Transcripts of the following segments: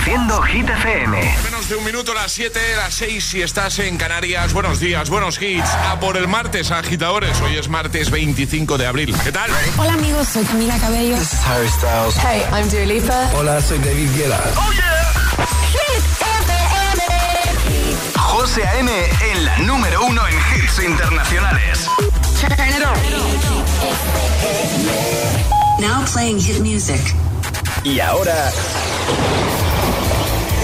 Reproduciendo Hit FM. Menos de un minuto, las 7, las 6 si estás en Canarias. Buenos días, buenos hits. A por el martes, agitadores. Hoy es martes 25 de abril. ¿Qué tal? Hola amigos, soy Camila Cabello. This is Harry Styles. Hey, I'm Dua Lipa. Hola, soy David Guetta. ¡Oh, yeah! Hit FM. José A.M. en la número uno en hits internacionales. Turn it on. Now playing hit music. Y ahora...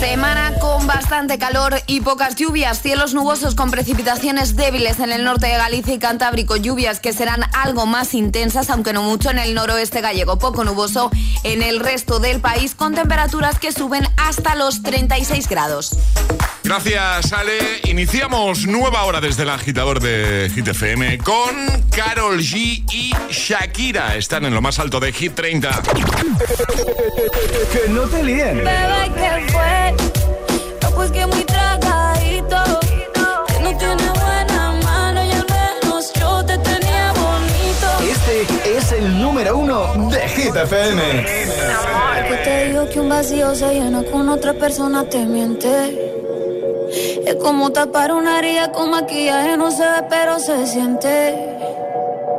Semana con bastante calor y pocas lluvias, cielos nubosos con precipitaciones débiles en el norte de Galicia y Cantábrico, lluvias que serán algo más intensas, aunque no mucho en el noroeste gallego, poco nuboso en el resto del país con temperaturas que suben hasta los 36 grados. Gracias, Ale. Iniciamos nueva hora desde el agitador de Hit FM con Carol G y Shakira. Están en lo más alto de Hit 30. Que no te líen. Bebé, ¿qué fue? No, pues que muy tragadito. Que no tiene buena mano y al menos yo te tenía bonito. Este es el número uno de Hit FM. Que te digo que un vacío se llena con otra persona te miente. Es como tapar una herida con maquillaje, no se ve, pero se siente.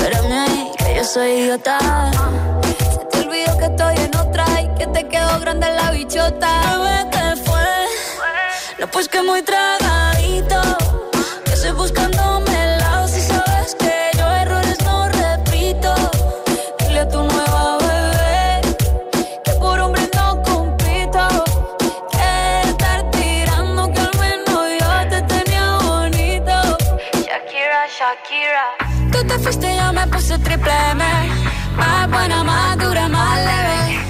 Espérame que yo soy idiota. Se te olvidó que estoy en otra y que te quedó grande la bichota. Bebé, ¿qué fue? No, pues que muy tragadito. Que estoy buscándome Más buena, más dura, más leve.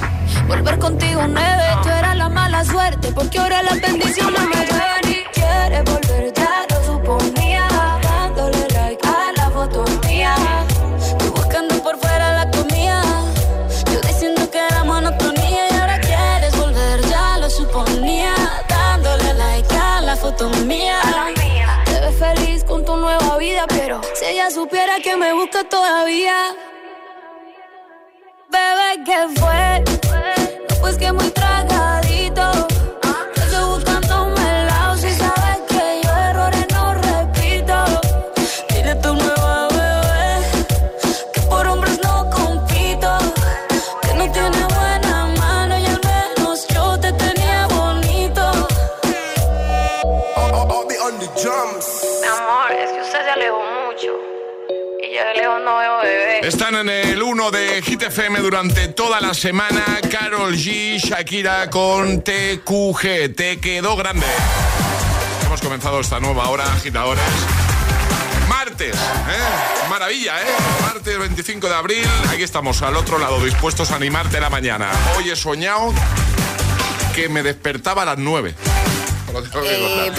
Volver contigo nueve, tú eras la mala suerte, porque ahora las bendiciones me supiera que me busca todavía. Bebé, ¿qué fue? No, pues que muy tragadito. Yo estoy buscándome el lado si sabes que yo errores no repito. Dile tu nueva bebé que por hombres no compito. Que no tiene buena mano y al menos yo te tenía bonito. Mi amor, es que usted se alejó mucho. Y yo de lejos no veo bebé. Están en el 1 de Hit FM durante toda la semana. Carol G, Shakira con TQG. Te quedó grande. Hemos comenzado esta nueva hora, agitadores. Martes, ¿eh? Maravilla, ¿eh? Martes 25 de abril. Aquí estamos al otro lado, dispuestos a animarte la mañana. Hoy he soñado que me despertaba a las 9. Lo tengo que Eh,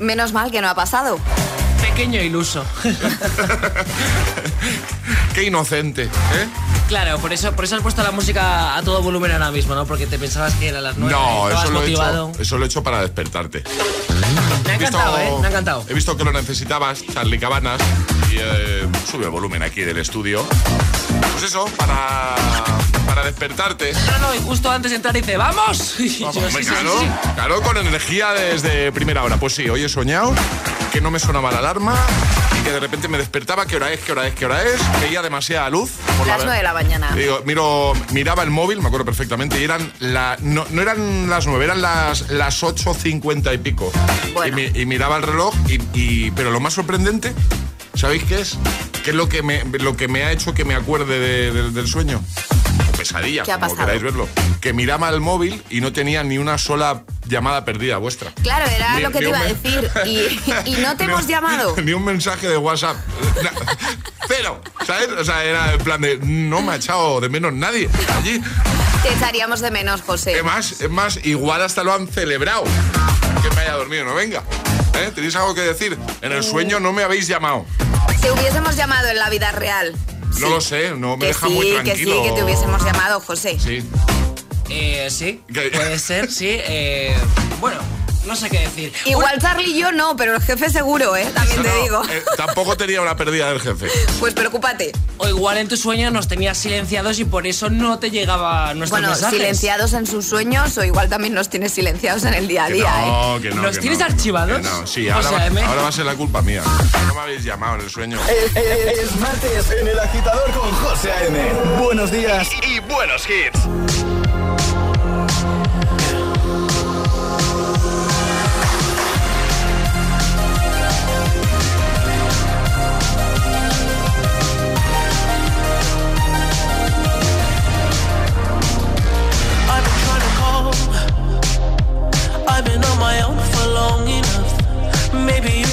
menos mal que no ha pasado. Pequeño iluso. Qué inocente, ¿eh? Claro, por eso, por eso has puesto la música a todo volumen ahora mismo, ¿no? Porque te pensabas que era las nueve. No, eso lo, he motivado. hecho, eso lo he hecho para despertarte. Me ha He visto- encantado, ¿eh? Me ha encantado. He visto que lo necesitabas, Charlie Cabanas, y eh, sube el volumen aquí del estudio. Pues eso, para, para despertarte. No, no, y justo antes de entrar dice, ¡vamos! Y yo, Hombre, sí, sí, claro, sí, sí. claro, con energía desde primera hora. Pues sí, hoy he soñado que no me sonaba la alarma y que de repente me despertaba. ¿Qué hora es? ¿Qué hora es? ¿Qué hora es? Veía demasiada luz. por Las la- 9 de la mañana. Digo, miro, miraba el móvil, me acuerdo perfectamente, y eran la, no, no eran las 9, eran las, las 8.50 y pico. Bueno. Y, mi- y miraba el reloj, y, y- pero lo más sorprendente, ¿sabéis qué es? ¿Qué es lo que me, lo que me ha hecho que me acuerde de- de- del sueño? O pesadilla, ¿Qué ha como pasado? queráis verlo. Que miraba el móvil y no tenía ni una sola llamada perdida vuestra. Claro, era Ni- lo que te iba a decir. Y, y no te hemos llamado. Ni un mensaje de WhatsApp. Cero. ¿Sabes? O sea, era el plan de no me ha echado de menos nadie allí. Te echaríamos de menos, José. Es más, es más, igual hasta lo han celebrado. Que me haya dormido, no venga. ¿Eh? ¿Tenéis algo que decir? En el sueño no me habéis llamado. Te hubiésemos llamado en la vida real. No lo sé, no me que deja sí, muy que tranquilo. sí, que te hubiésemos llamado, José. Sí. Eh, sí, ¿Qué? puede ser, sí. eh, bueno, no sé qué decir. Igual Charlie y yo no, pero el jefe seguro, ¿eh? También te No, digo. eh, tampoco tenía una pérdida del jefe. Pues preocúpate. O igual en tu sueño nos tenías silenciados y por eso no te llegaba nuestros Bueno, mensajes. silenciados en sus sueños o igual también nos tienes silenciados en el día a Que día, ¿eh? no, que no. ¿Los que tienes no. archivados? Que no, sí, O ahora, sea, va, me- ahora va a ser la culpa mía. No me habéis llamado en el sueño. Es, es- es martes en el agitador con José A.M. Buenos días. Y, y buenos hits.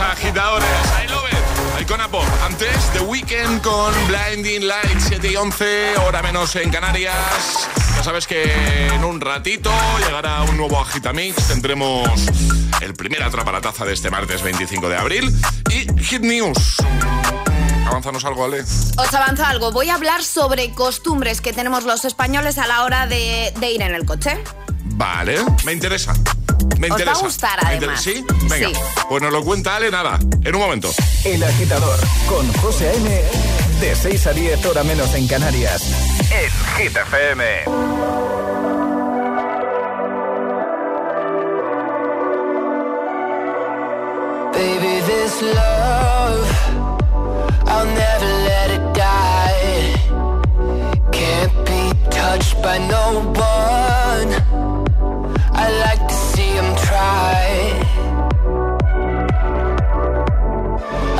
a agitadores. I love it. Icona Pop. Antes, The Weekend con Blinding Lights 7 y 11, hora menos en Canarias. Ya sabes que en un ratito llegará un nuevo Agitamix. Tendremos el primer atrapalataza de este martes 25 de abril. Y Hit News. Avanzanos algo, Ale. Os avanza algo. Voy a hablar sobre costumbres que tenemos los españoles a la hora de, de ir en el coche. Vale, me interesa. Me Os va a interesa. gustar, Me además. inter- ¿Sí? Venga. Sí. Pues nos lo cuenta Ale, nada. En un momento. El agitador con José A.M. De 6 a 10 hora menos en Canarias. En Hit FM. Baby, this love, I'll never let it die. Can't be touched by no one. I like to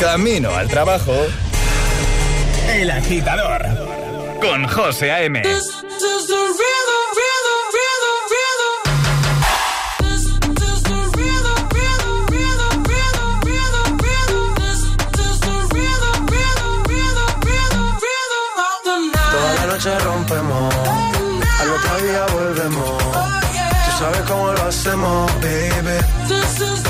Camino al trabajo. El agitador con José A.M. Toda la noche rompemos, al otro día volvemos. Tú sabes cómo lo hacemos, baby.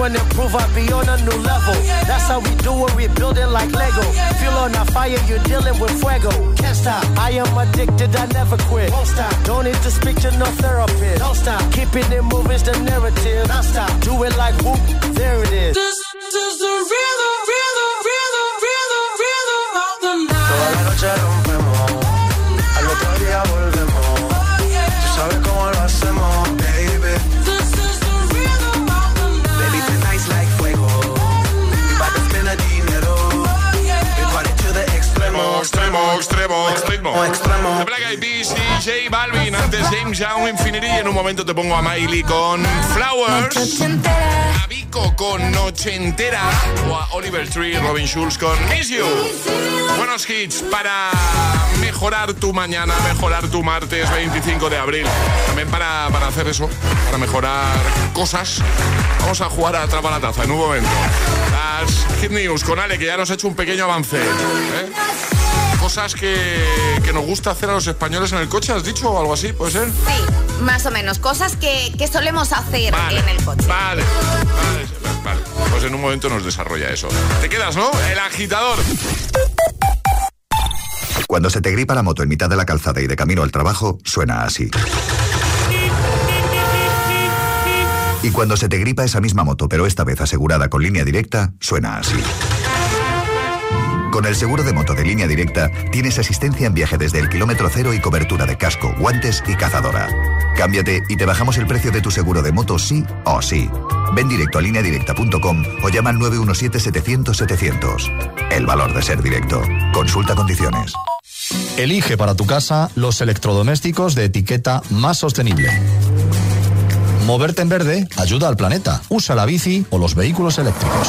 And improve, I be on a new level. That's how we do it, we build it like Lego. Feel on a fire, you're dealing with fuego. Can't stop, I am addicted, I never quit. Won't stop, don't need to speak to no therapist. Don't stop, keeping it moving's the narrative. Don't stop, do it like whoop, there it is. This is the rhythm, extremo. The Black Eyed Peas y J Balvin. Antes James Young, Infinity. Y en un momento te pongo a Miley con Flowers. A Vico con Noche Entera. O a Oliver Tree, Robin Schulz con Miss You. Buenos hits para mejorar tu mañana, mejorar tu martes 25 de abril. También para, para hacer eso, para mejorar cosas. Vamos a jugar a Atrapa la Taza en un momento. Las Hit News con Ale, que ya nos ha hecho un pequeño avance. ¿eh? Cosas que, que nos gusta hacer a los españoles en el coche, ¿has dicho? O algo así, ¿puede ser? Sí, más o menos. Cosas que, que solemos hacer en el coche. Vale, vale, vale. Pues en un momento nos desarrolla eso. Te quedas, ¿no? El agitador. Cuando se te gripa la moto en mitad de la calzada y de camino al trabajo, suena así. Y cuando se te gripa esa misma moto, pero esta vez asegurada con línea directa, suena así. Con el seguro de moto de línea directa, tienes asistencia en viaje desde el kilómetro cero y cobertura de casco, guantes y cazadora. Cámbiate y te bajamos el precio de tu seguro de moto sí o sí. Ven directo a lineadirecta.com o llama al 917-700-700. El valor de ser directo. Consulta condiciones. Elige para tu casa los electrodomésticos de etiqueta más sostenible. Moverte en verde ayuda al planeta. Usa la bici o los vehículos eléctricos.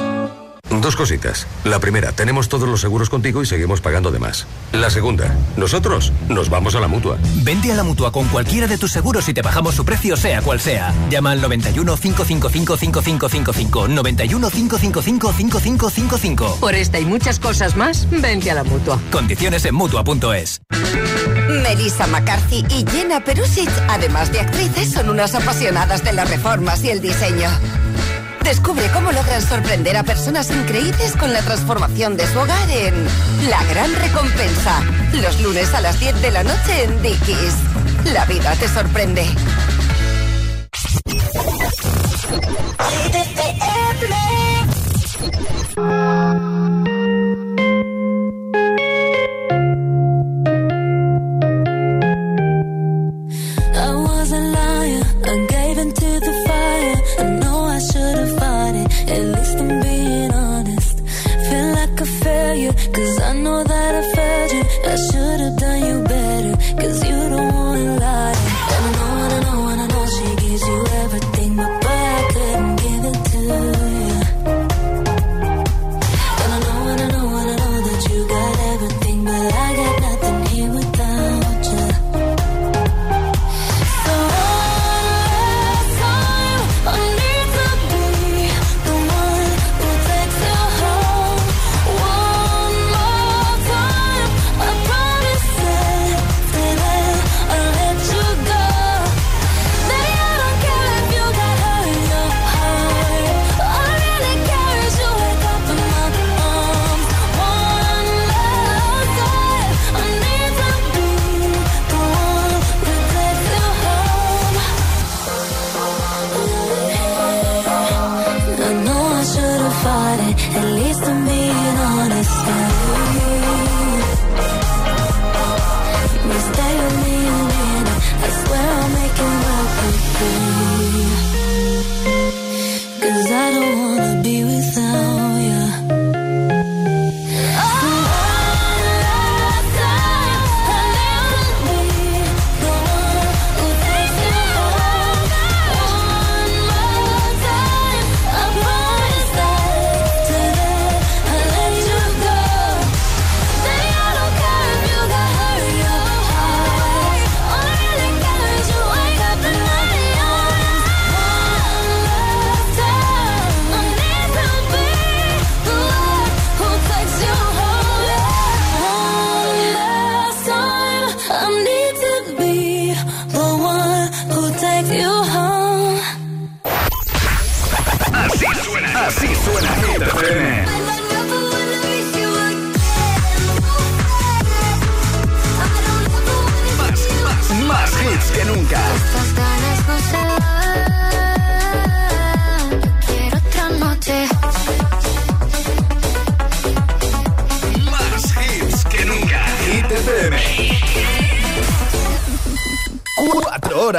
Dos cositas. La primera, tenemos todos los seguros contigo y seguimos pagando de más. La segunda, nosotros nos vamos a la mutua. Vente a la mutua con cualquiera de tus seguros y te bajamos su precio, sea cual sea. Llama al 91 555 5555. 91 555 5555. Por esta y muchas cosas más, vente a la mutua. Condiciones en mutua.es. Melissa McCarthy y Jenna Perusic, además de actrices, son unas apasionadas de las reformas y el diseño. Descubre cómo logran sorprender a personas increíbles con la transformación de su hogar en La Gran Recompensa. Los lunes a las 10 de la noche en Dickies. La vida te sorprende.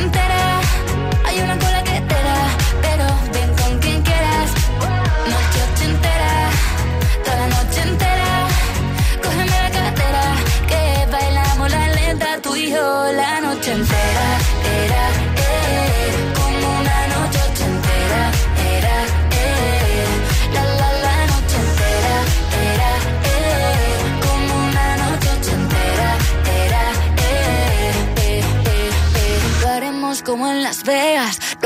entera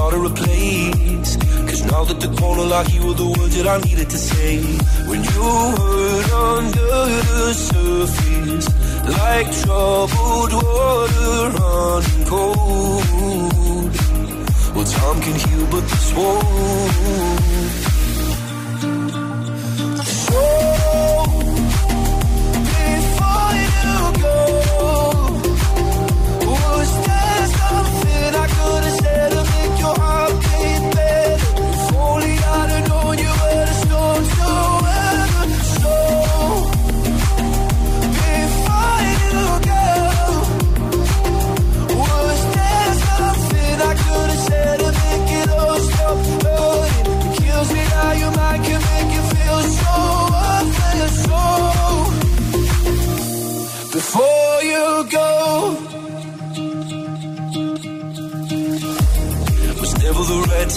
I started a place. Cause now that the corner lock, you were the words that I needed to say. When you hurt under the surface, like troubled water running cold. Well, time can heal, but this won't.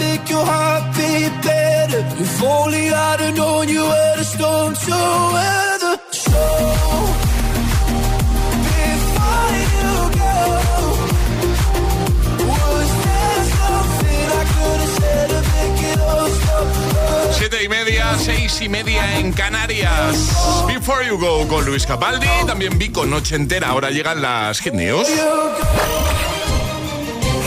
Make your heart beat better? If only I'd have known you were the storm to weather. So, before you go, was there something I could have said to make it all stop? Siete y media, seis y media en Canarias. Before you go con Luis Capaldi, también vi con Noche Entera. Ahora llegan las Hit News.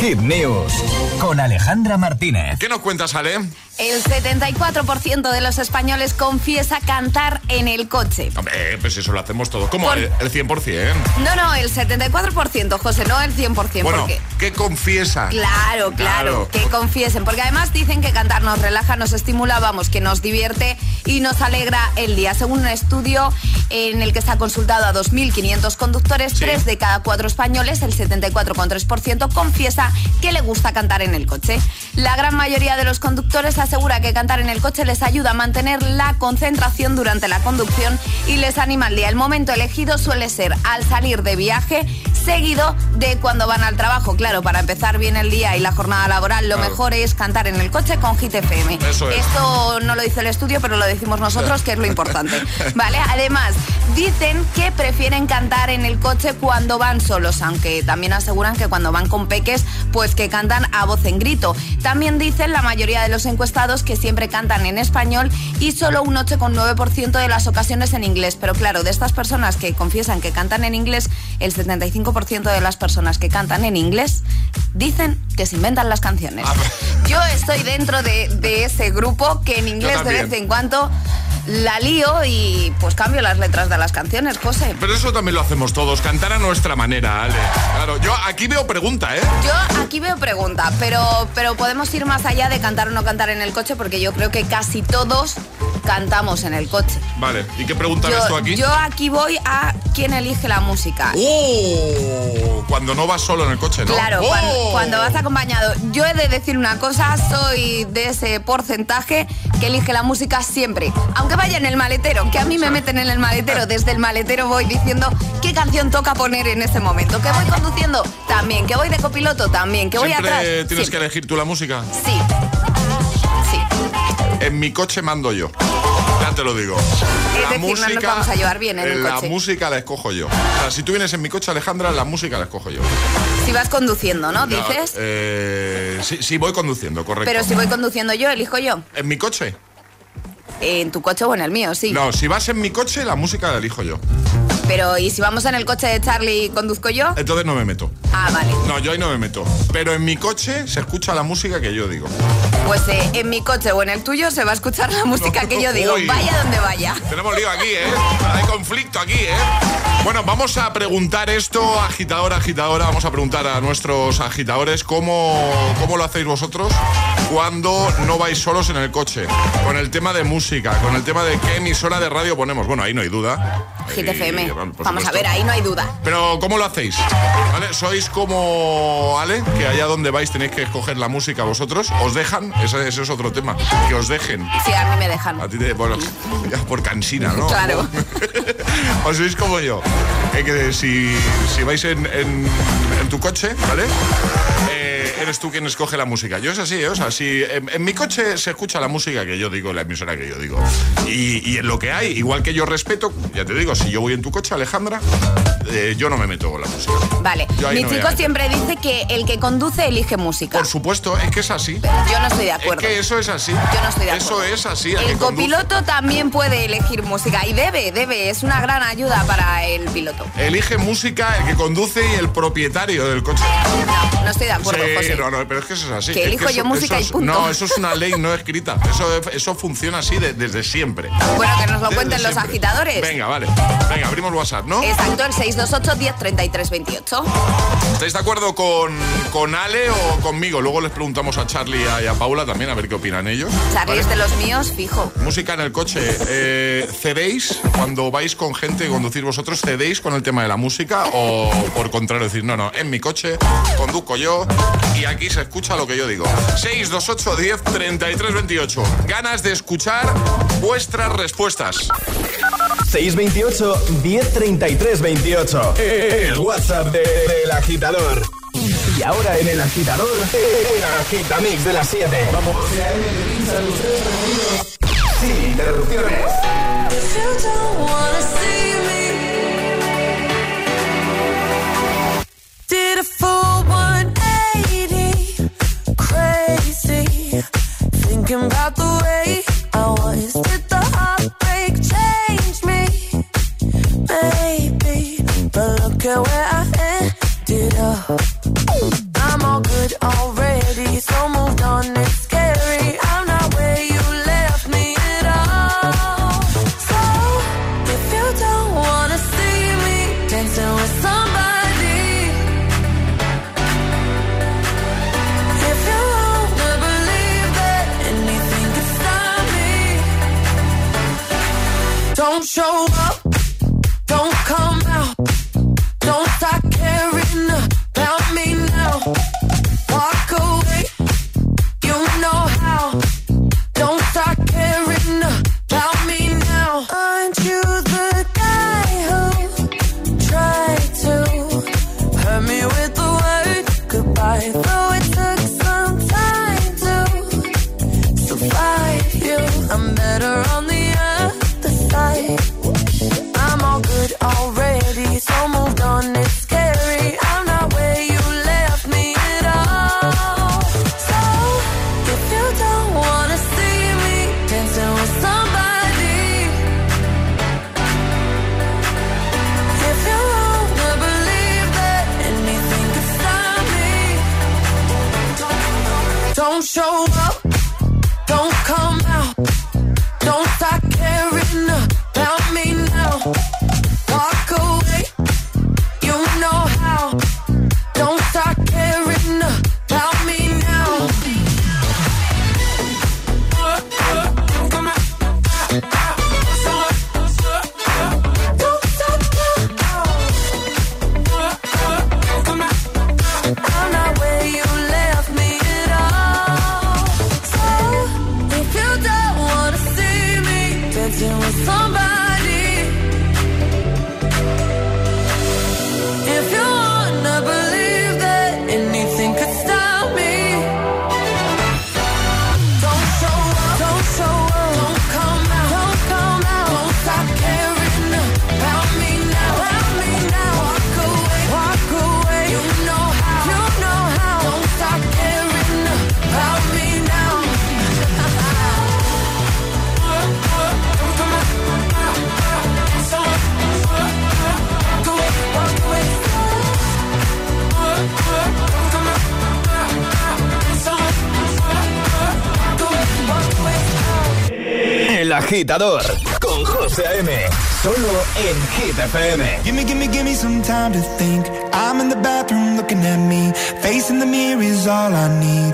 Hit News con Alejandra Martínez. ¿Qué nos cuentas, Ale? El 74% de los españoles confiesa cantar en el coche. Hombre, pues eso lo hacemos todo. ¿Cómo? Por- El, el 100%. No, no, el 74%, José, no el 100%. Bueno, porque... ¿qué confiesa? Claro, claro, Claro. que confiesen, porque además dicen que cantar nos relaja, nos estimula, vamos, que nos divierte y nos alegra el día. Según un estudio en el que se ha consultado a 2.500 conductores, tres de cada cuatro españoles, el 74,3%, confiesa que le gusta cantar en el coche. La gran mayoría de los conductores asegura que cantar en el coche les ayuda a mantener la concentración durante la conducción y les anima al día. El momento elegido suele ser al salir de viaje, seguido de cuando van al trabajo. Claro, para empezar bien el día y la jornada laboral, lo Claro. mejor es cantar en el coche con Hit FM. Eso es. Esto no lo dice el estudio, pero lo decimos nosotros, que es lo importante. ¿Vale? Además, dicen que prefieren cantar en el coche cuando van solos, aunque también aseguran que cuando van con peques, pues que cantan a voz en grito. También dicen la mayoría de los encuestados que siempre cantan en español y solo un 8,9% de las ocasiones en inglés. Pero claro, de estas personas que confiesan que cantan en inglés, el 75% de las personas que cantan en inglés dicen que se inventan las canciones. Yo estoy dentro de, de ese grupo que en inglés de vez en cuando la lío y pues cambio las letras de las canciones, José. Pero eso también lo hacemos todos, cantar a nuestra manera, Ale. Claro, yo aquí veo pregunta, ¿eh? Yo aquí veo pregunta, pero, pero podemos ir más allá de cantar o no cantar en el coche porque yo creo que casi todos cantamos en el coche. Vale, ¿y qué pregunta ves tú Yo, aquí? yo aquí voy a quién elige la música. ¡Oh! Cuando no vas solo en el coche, ¿no? Claro, ¡Oh! cuando, cuando vas acompañado. Yo he de decir una cosa, soy de ese porcentaje que elige la música siempre. Aunque vaya en el maletero, que a mí me meten en el maletero, desde el maletero voy diciendo qué canción toca poner en ese momento. Que voy conduciendo, también. Que voy de copiloto, también. Que voy ¿Siempre atrás. tienes siempre. que elegir tú la música? Sí. Sí. En mi coche mando yo. Ya te lo digo. Decir, no nos vamos a llevar bien en el la coche. música la escojo yo. O sea, si tú vienes en mi coche, Alejandra, la música la escojo yo. Si vas conduciendo, ¿no? Dices. eh, sí, sí, voy conduciendo, correcto. Pero si voy conduciendo yo, elijo yo. ¿En mi coche? En tu coche o en el mío, sí. No, si vas en mi coche, la música la elijo yo. Pero ¿y si vamos en el coche de Charlie y conduzco yo? Entonces no me meto. Ah, vale. No, yo ahí no me meto. Pero en mi coche se escucha la música que yo digo. Pues eh, en mi coche o en el tuyo se va a escuchar la música que yo digo, Uy. vaya donde vaya. Tenemos lío aquí, ¿eh? Hay conflicto aquí, ¿eh? Bueno, vamos a preguntar esto, agitadora, agitadora. Vamos a preguntar a nuestros agitadores cómo, cómo lo hacéis vosotros cuando no vais solos en el coche. Con el tema de música, con el tema de qué emisora de radio ponemos. Bueno, ahí no hay duda. Hit Vamos a ver, ahí no hay duda. Pero ¿cómo lo hacéis? ¿Vale? ¿Sois como Ale? Que allá donde vais tenéis que escoger la música vosotros. ¿Os dejan? Ese, ese es otro tema. Que os dejen. Sí, a mí me dejan. A ti te, bueno, ya por cansina, ¿no? Claro. ¿O sois como yo? eh, que si, si vais en, en- en tu coche, ¿vale? Eh, eres tú quien escoge la música. Yo es así, ¿eh? o sea, si en, en mi coche se escucha la música que yo digo, la emisora que yo digo. Y, y en lo que hay, igual que yo respeto, ya te digo, si yo voy en tu coche, Alejandra, eh, yo no me meto con la música. Vale, mi no chico siempre dice que el que conduce elige música. Por supuesto, es que es así. Yo no estoy de Es acuerdo. que eso es así. Yo no estoy de Eso acuerdo. es así. el conduce- copiloto también puede elegir música y debe, debe, es una gran ayuda para el piloto. Elige música el que conduce y el propietario del coche. No estoy de acuerdo, José. No, no, pero es que eso es así. Que Es elijo eso- yo música eso y punto. No, eso es una ley no escrita. Eso, eso funciona así de- desde siempre. Bueno, que nos lo Desde cuenten los siempre. agitadores. Venga, vale. Venga, abrimos WhatsApp, ¿no? Exacto, el 628 10 33 28. ¿Estáis de acuerdo con, con Ale o conmigo? Luego les preguntamos a Charlie y a, y a Paula también a ver qué opinan ellos. Charlie es de los míos, fijo. Música en el coche. Eh, ¿Cedéis cuando vais con gente y conducir vosotros? ¿Cedéis con el tema de la música? ¿O por contrario decir, no, no, en mi coche, conduzco yo y aquí se escucha lo que yo digo? 628 10 33 28. Ganas de escuchar vuestras respuestas. 628 1033 28. El WhatsApp de- del agitador. Y ahora en el agitador, el agitamix de las 7. Vamos. Sin interrupciones. About the way I was. Agitador con José A.M. Solo en Hit FM. Gimme, gimme, gimme some time to think. I'm in the bathroom looking at me. Facing the mirror is all I need.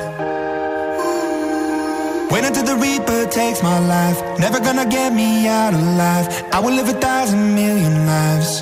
Wait until the Reaper takes my life. Never gonna get me out alive. I will live a thousand million lives.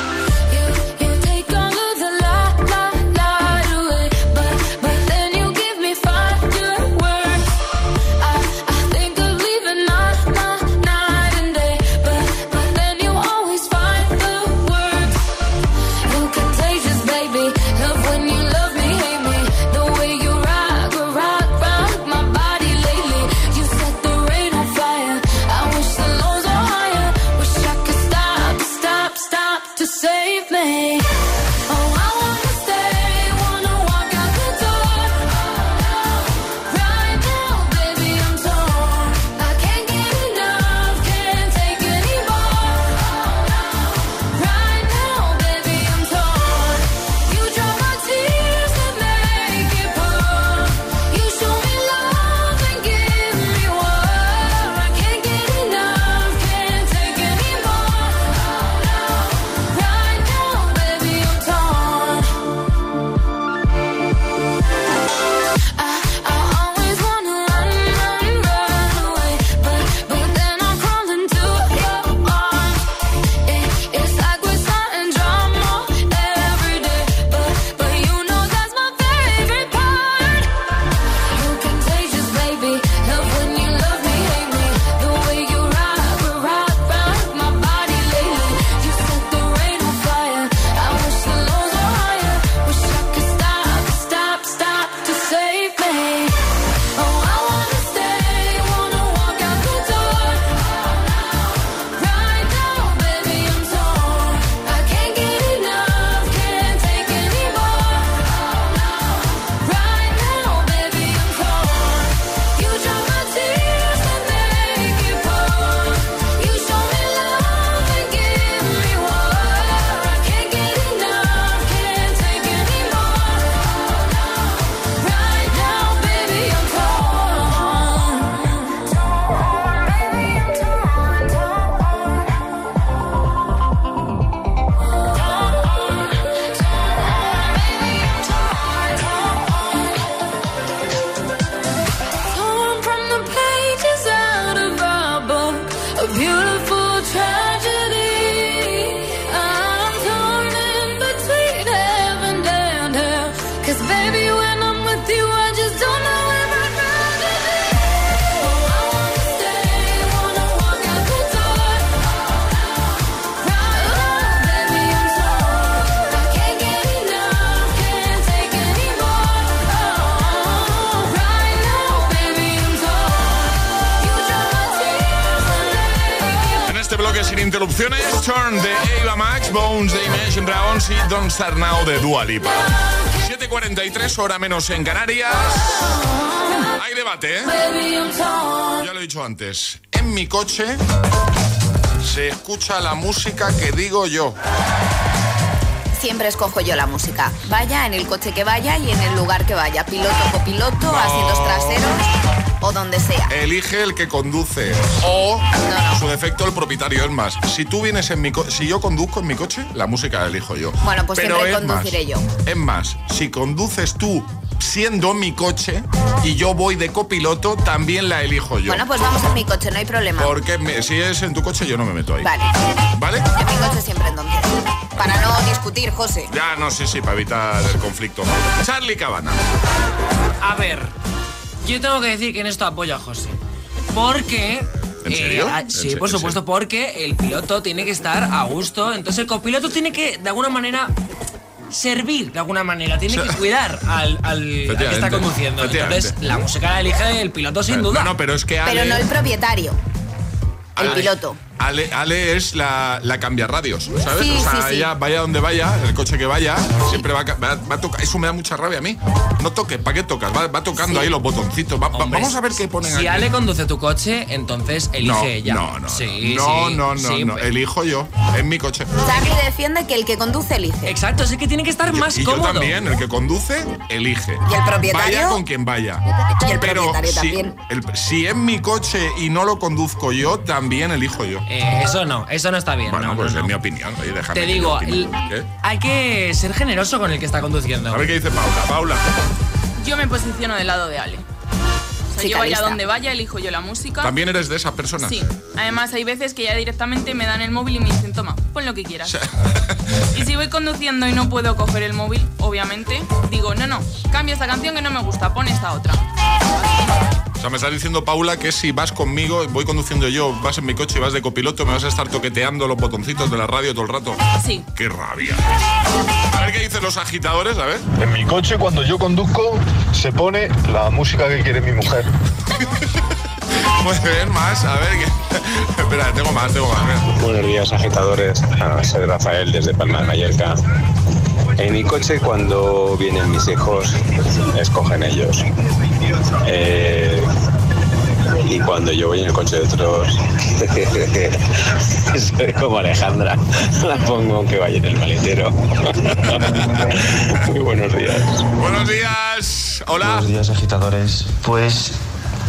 Start de Dua Lipa. 7.43, hora menos en Canarias. Hay debate, ¿eh? Ya lo he dicho antes. En mi coche se escucha la música que digo yo siempre escojo yo la música. Vaya en el coche que vaya y en el lugar que vaya. Piloto, copiloto, no. asientos traseros o donde sea. Elige el que conduce o, No, no. su defecto, el propietario. Es más, si tú vienes en mi coche, si yo conduzco en mi coche, la música la elijo yo. Bueno, pues Pero siempre es más, conduciré yo. Es más, si conduces tú siendo mi coche y yo voy de copiloto, también la elijo yo. Bueno, pues vamos en mi coche, no hay problema. Porque me- si es en tu coche, yo no me meto ahí. Vale. ¿Vale? En mi coche siempre entonces. Para no discutir, José. Ya, no sé si para evitar el conflicto. Charlie Cabana. A ver, yo tengo que decir que en esto apoyo a José. Porque. ¿En serio? ah, ¿En sí, se- por supuesto, porque el piloto tiene que estar a gusto. Entonces el copiloto tiene que, de alguna manera, servir de alguna manera. Tiene que cuidar al, al- al que está conduciendo. Entonces la música la elige el piloto sin duda. No, no, pero es que Ale, Pero no el propietario. El Ale- piloto. Ale, Ale es la, la cambia radios, ¿sabes? Sí, o sea, sí, sí. ella vaya donde vaya, el coche que vaya, siempre va, a ca- va, va a tocar. Eso me da mucha rabia a mí. No toques, ¿para qué tocas? Va, va tocando Sí. ahí los botoncitos. Hombre, vamos a ver qué ponen Si aquí. Ale conduce tu coche, entonces elige no, ella. no, no, Sí, no, sí, no, no, sí, no, elijo yo, en mi coche. Charlie defiende que el que conduce elige. Exacto, es que tiene que estar más y yo cómodo. también, el que conduce, elige. ¿Y el propietario? Vaya con quien vaya. Y el Pero propietario si, también. el- si es mi coche y no lo conduzco yo, también elijo yo. Eh, eso no, eso no está bien. bueno, no, pues no. es mi opinión. oye, déjame Te digo, hay que ser generoso con el que está conduciendo. A ver qué dice Paula. Paula. Yo me posiciono del lado de Ale. O sea, yo vaya lista. donde vaya, elijo yo la música. ¿También eres de esas personas? Sí. Además, hay veces que ya directamente me dan el móvil y me dicen, toma, pon lo que quieras. y si voy conduciendo y no puedo coger el móvil, obviamente, digo, no, no, cambia esta canción que no me gusta, pon esta otra. O sea, me estás diciendo, Paula, que si vas conmigo, voy conduciendo yo, vas en mi coche y vas de copiloto, me vas a estar toqueteando los botoncitos de la radio todo el rato. Sí. ¡Qué rabia! A ver qué dicen los agitadores, a ver. En mi coche, cuando yo conduzco, se pone la música que quiere mi mujer. Muy bien, más, a ver. qué- Espera, tengo más, tengo más. Buenos días, agitadores. Ah, soy Rafael desde Palma de Mallorca. En mi coche, cuando vienen mis hijos, escogen ellos. Eh, y cuando yo voy en el coche de otros, soy como Alejandra. La pongo aunque vaya en el maletero. Muy buenos días. Buenos días. Hola. Buenos días, agitadores. Pues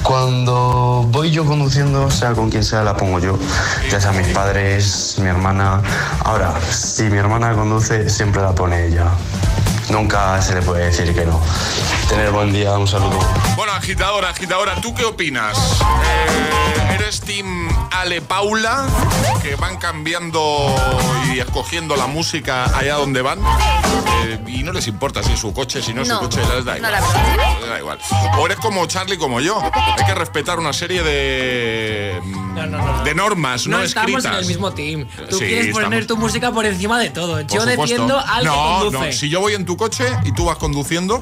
cuando voy yo conduciendo, sea con quien sea, la pongo yo. Ya sea mis padres, mi hermana. Ahora, si mi hermana conduce, siempre la pone ella. Nunca se le puede decir que no. Tener buen día, un saludo. Bueno, agitadora, agitadora, ¿tú qué opinas? Eh, ¿Eres Team Ale Paula? Que van cambiando y escogiendo la música allá donde van. Eh, y no les importa si es su coche, si no es No, su coche, les da igual. la verdad que no. Les da igual. O eres como Charlie, como yo. Hay que respetar una serie de, de normas no, No estamos escritas. en el mismo team. Tú Sí, quieres poner estamos. tu música por encima de todo. Yo defiendo al no, que conduce. No, si yo voy en tu coche y tú vas conduciendo,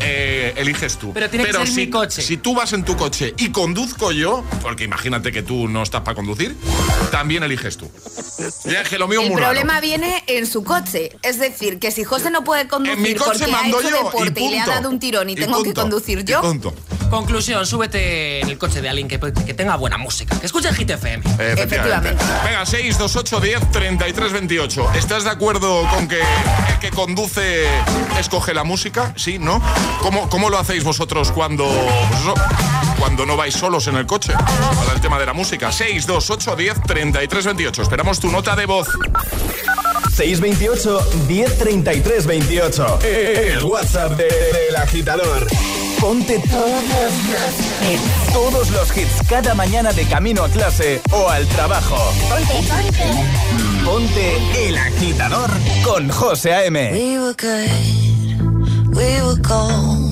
eh, eliges tú. Pero tiene que ser si, mi coche. Si tú vas en tu coche y conduzco yo, porque imagínate que tú no estás para conducir, también eliges tú. Ya es que lo mío El muy raro. problema viene en su coche. Es decir, que si José no puede En mi conducir coche porque ha mando hecho yo, y deporte y, le ha punto. dado un tirón y, Y tengo que punto. conducir yo, Punto. Conclusión, súbete en el coche de alguien que, que tenga buena música. Que escuche Hit FM. Efectivamente. Venga, 628 10 33 28. ¿Estás de acuerdo con que el que conduce escoge la música? ¿Sí? ¿No? ¿Cómo, cómo lo hacéis vosotros cuando, pues cuando no vais solos en el coche? Para el tema de la música. 628 10 33 28. Esperamos tu nota de voz. 628 1033 28. El WhatsApp de- del agitador. Ponte todos los, todos los hits cada mañana de camino a clase o al trabajo. Ponte, Ponte el agitador con José A.M. We were good, we were gold.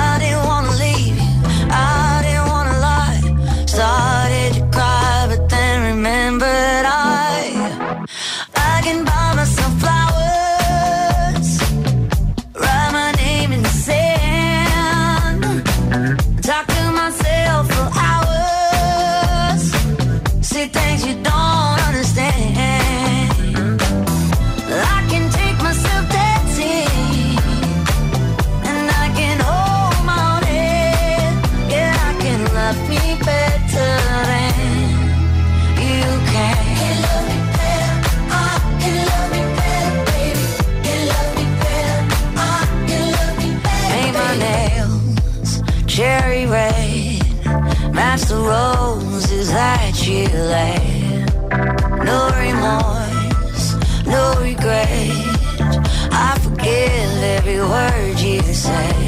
delay. No remorse, no regret. I forgive every word you say.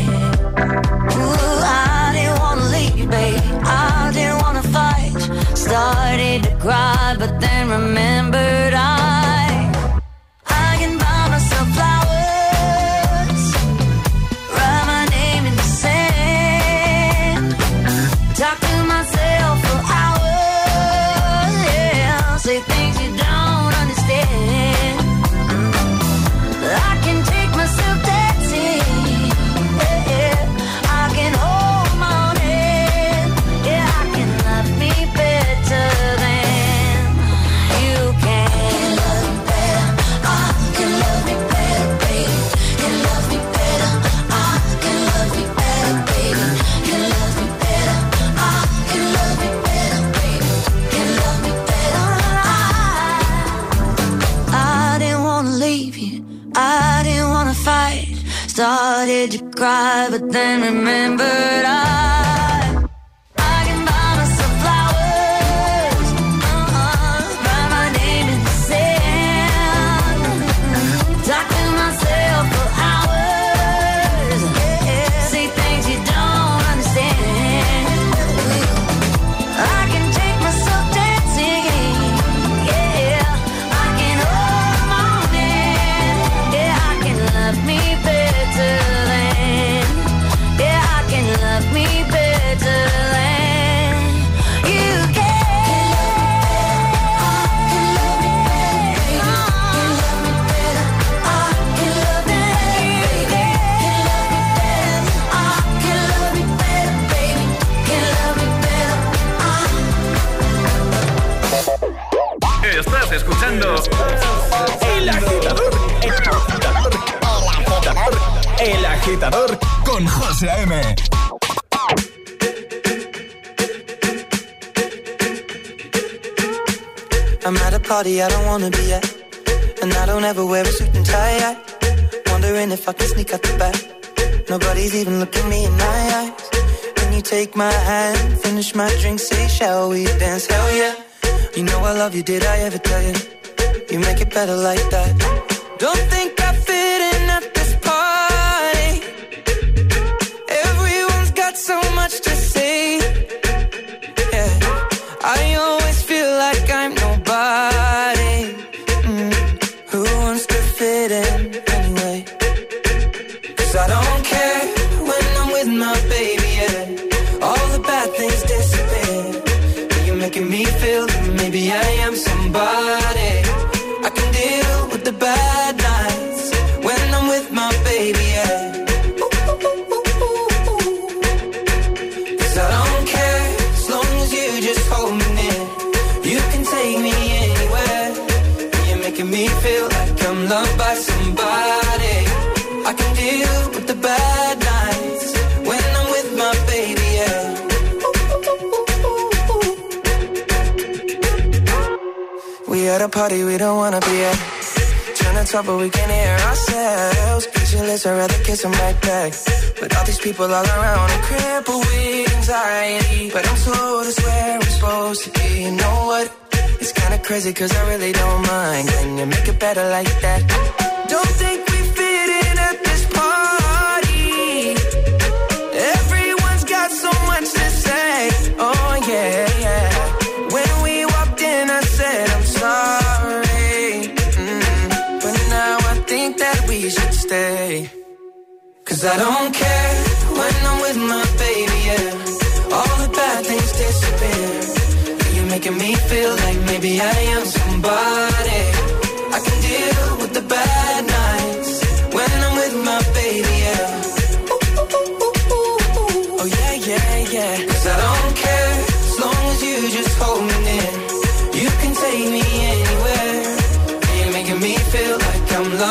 because I really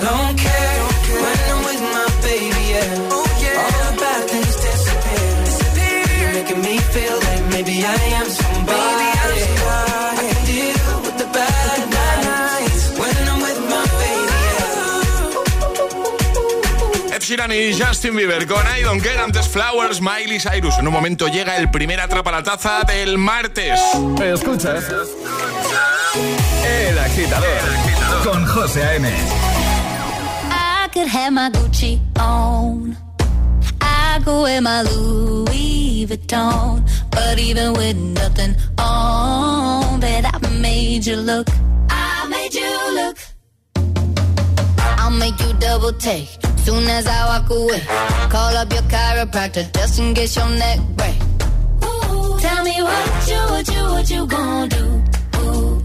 don't care when I'm with my baby, yeah. Oh, yeah. All the bad things disappear. disappear. You're making me feel like maybe I am somebody. Maybe I'm somebody. I can deal with the bad, nights when I'm with my baby, yeah. Ed Sheeran y Justin Bieber con I Don't Care, antes Flowers, Miley Cyrus. En un momento llega el primer atrapa la taza del martes. Escuchas El Agitador con José A.M. I could have my Gucci on. I go in my Louis Vuitton. But even with nothing on, bet I made you look. I made you look. I'll make you double take. Soon as I walk away, call up your chiropractor just in case your neck break. Ooh, tell me what you, what you, what you gonna do? Ooh.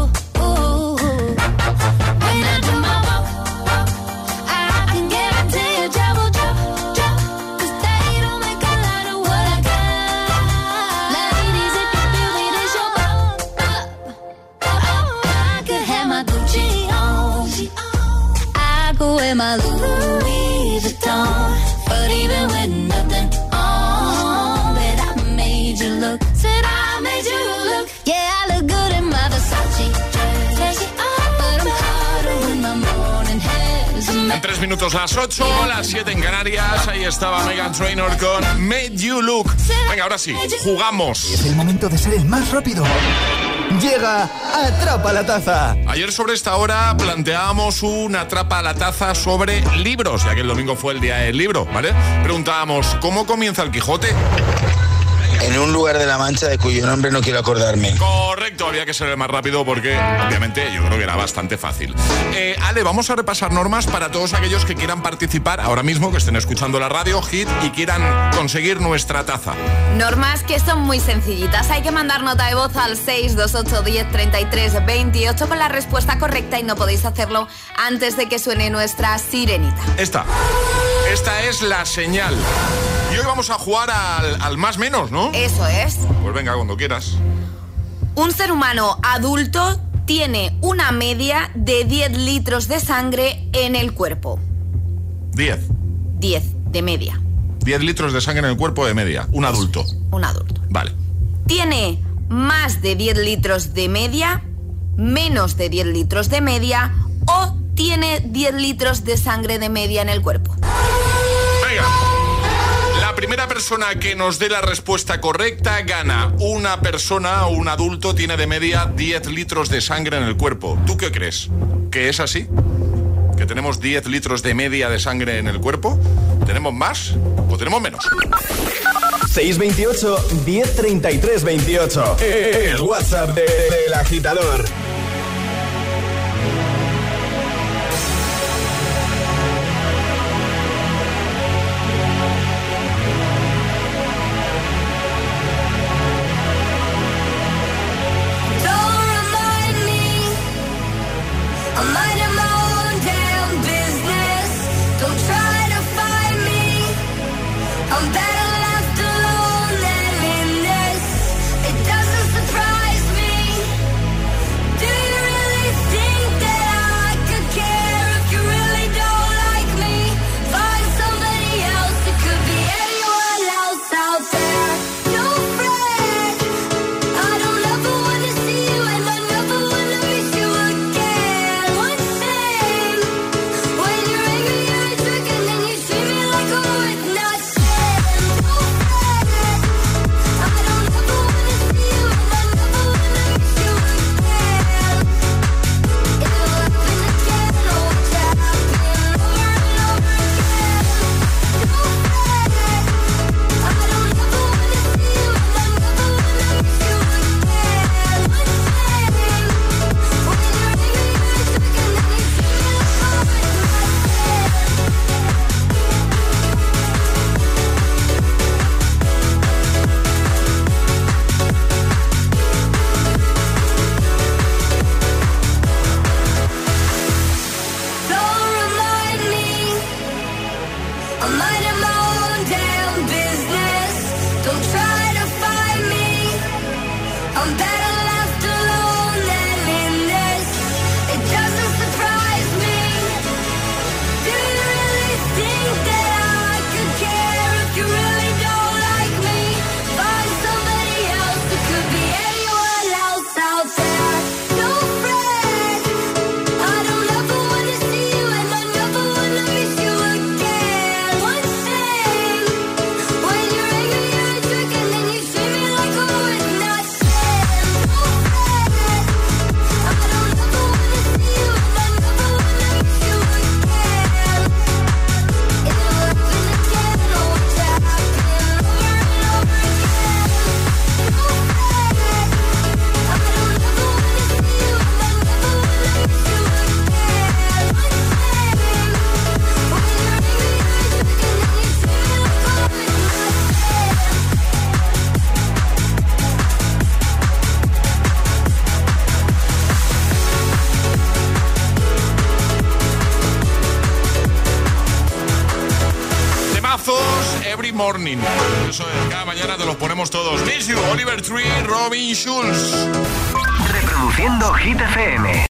En tres minutos las 8, las 7 en Canarias. Ahí estaba Megan Trainor con Made You Look. Venga, ahora sí, jugamos. Es el momento de ser el más rápido. Llega Atrapa la Taza. Ayer sobre esta hora planteábamos una atrapa a la taza sobre libros, ya que el domingo fue el día del libro, ¿vale? Preguntábamos, ¿cómo comienza el Quijote? En un lugar de la Mancha de cuyo nombre no quiero acordarme. Correcto, había que ser el más rápido porque obviamente yo creo que era bastante fácil. Eh, Ale, vamos a repasar normas para todos aquellos que quieran participar ahora mismo, que estén escuchando la radio, hit, y quieran conseguir nuestra taza. Normas que son muy sencillitas. Hay que mandar nota de voz al 628 10 33 28 con la respuesta correcta y no podéis hacerlo antes de que suene nuestra sirenita. Esta. Esta es la señal. Y hoy vamos a jugar al, al más menos, ¿no? Eso es. Pues venga, cuando quieras. Un ser humano adulto tiene una media de 10 litros de sangre en el cuerpo. 10. 10 de media. 10 litros de sangre en el cuerpo de media. Un adulto. Un adulto. Vale. Tiene más de 10 litros de media, menos de 10 litros de media o tiene 10 litros de sangre de media en el cuerpo. La primera persona que nos dé la respuesta correcta gana. Una persona o un adulto tiene de media 10 litros de sangre en el cuerpo. ¿Tú qué crees? ¿Que es así? ¿Que tenemos 10 litros de media de sangre en el cuerpo? ¿Tenemos más o tenemos menos? 628 1033 28. El WhatsApp de- del agitador. Eso es, cada mañana te los ponemos todos. Miss you, Oliver Tree, Robin Schulz. Reproduciendo Hit FM.